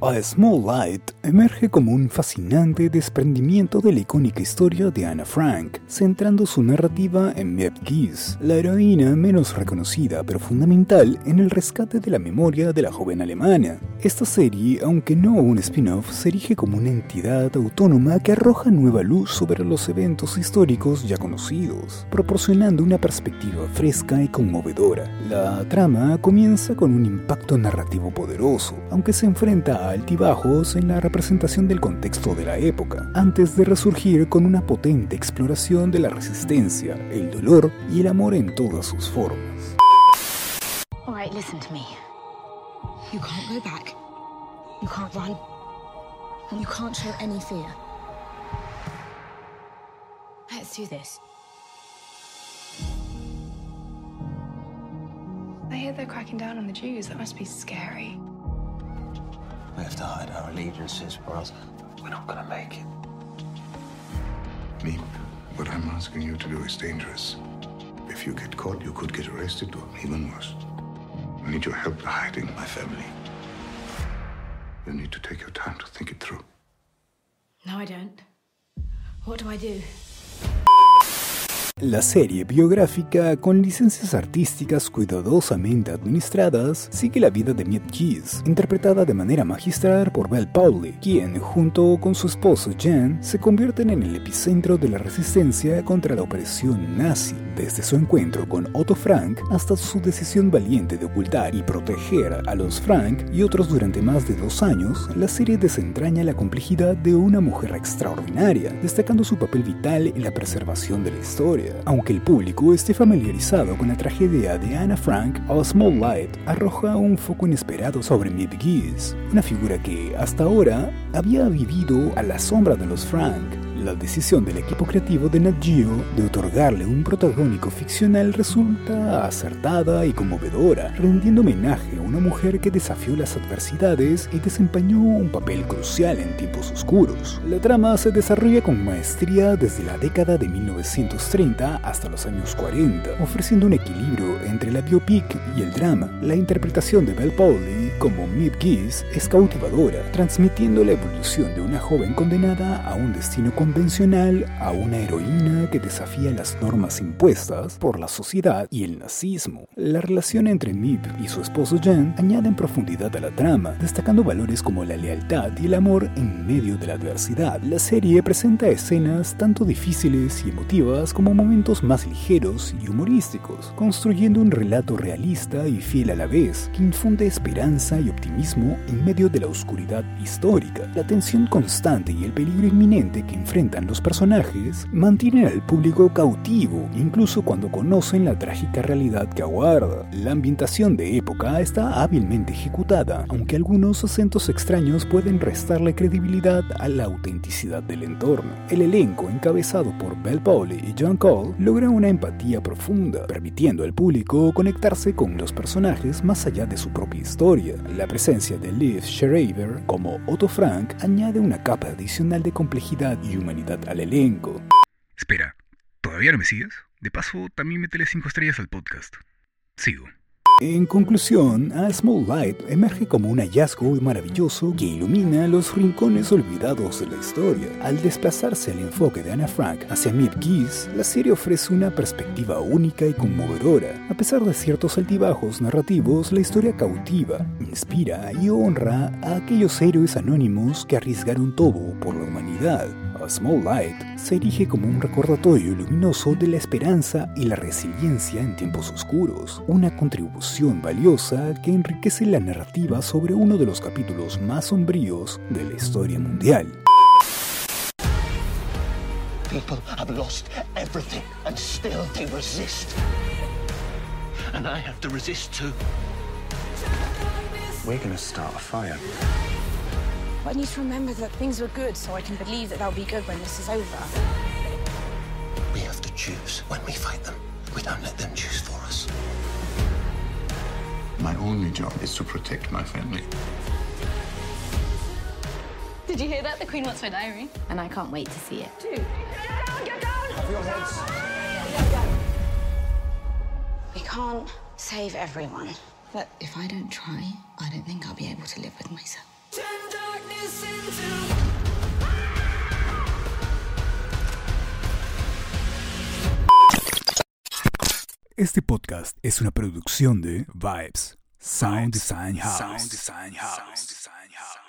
A Small Light emerge como un fascinante desprendimiento de la icónica historia de Anna Frank, centrando su narrativa en Miep Gies, la heroína menos reconocida pero fundamental en el rescate de la memoria de la joven alemana. Esta serie, aunque no un spin-off, se erige como una entidad autónoma que arroja nueva luz sobre los eventos históricos ya conocidos, proporcionando una perspectiva fresca y conmovedora. La trama comienza con un impacto narrativo poderoso, aunque se enfrenta a altibajos en la representación del contexto de la época, antes de resurgir con una potente exploración de la resistencia, el dolor y el amor en todas sus formas. All right, listen to me. You can't go back. You can't run. And you can't show any fear. Let's do this. I hear they're cracking down on the Jews. That must be scary. We have to hide our allegiances, or else we're not gonna make it. Me, what I'm asking you to do is dangerous. If you get caught, you could get arrested, or even worse. I need your help hiding my family. You need to take your time to think it through. No, I don't. What do I do? La serie biográfica, con licencias artísticas cuidadosamente administradas, sigue la vida de Miet Keys, interpretada de manera magistral por Belle Powley, quien, junto con su esposo Jan, se convierten en el epicentro de la resistencia contra la opresión nazi, desde su encuentro con Otto Frank hasta su decisión valiente de ocultar y proteger a los Frank y otros durante más de dos años, la serie desentraña la complejidad de una mujer extraordinaria, destacando su papel vital en la preservación de la historia. Aunque el público esté familiarizado con la tragedia de Anna Frank, A Small Light arroja un foco inesperado sobre Miep Gies, una figura que, hasta ahora, había vivido a la sombra de los Frank. La decisión del equipo creativo de Nat Geo de otorgarle un protagónico ficcional resulta acertada y conmovedora, rendiendo homenaje a una mujer que desafió las adversidades y desempeñó un papel crucial en tiempos oscuros. La trama se desarrolla con maestría desde la década de 1930 hasta los años 40, ofreciendo un equilibrio entre la biopic y el drama. La interpretación de Belle Powley como Miep Gies es cautivadora, transmitiendo la evolución de una joven condenada a un destino convencional a una heroína que desafía las normas impuestas por la sociedad y el nazismo. La relación entre Miep y su esposo Jan añaden profundidad a la trama, destacando valores como la lealtad y el amor en medio de la adversidad. La serie presenta escenas tanto difíciles y emotivas como momentos más ligeros y humorísticos, construyendo un relato realista y fiel a la vez, que infunde esperanza y optimismo en medio de la oscuridad histórica. La tensión constante y el peligro inminente que enfrentan los personajes mantienen al público cautivo, incluso cuando conocen la trágica realidad que aguarda. La ambientación de época está hábilmente ejecutada, aunque algunos acentos extraños pueden restarle credibilidad a la autenticidad del entorno. El elenco, encabezado por Belle Powley y John Cole, logra una empatía profunda, permitiendo al público conectarse con los personajes más allá de su propia historia. La presencia de Liv Schreiber como Otto Frank añade una capa adicional de complejidad y humanidad al elenco. Espera, ¿todavía no me sigues? De paso, también métele 5 estrellas al podcast. Sigo. En conclusión, A Small Light emerge como un hallazgo maravilloso que ilumina los rincones olvidados de la historia. Al desplazarse el enfoque de Anna Frank hacia Miep Gies, la serie ofrece una perspectiva única y conmovedora. A pesar de ciertos altibajos narrativos, la historia cautiva, inspira y honra a aquellos héroes anónimos que arriesgaron todo por la humanidad. A Small Light se erige como un recordatorio luminoso de la esperanza y la resiliencia en tiempos oscuros, una contribución valiosa que enriquece la narrativa sobre uno de los capítulos más sombríos de la historia mundial. People have lost everything, and still they resist. And I have to resist too. We're gonna start a fire. I need to remember that things were good so I can believe that they'll be good when this is over. We have to choose when we fight them. We don't let them choose for us. My only job is to protect my family. Did you hear that? The Queen wants my diary. And I can't wait to see it. Dude. Get down, get down! We can't save everyone. But if I don't try, I don't think I'll be able to live with myself. Este podcast es una producción de Vibes Sound Design House. Sound Design House.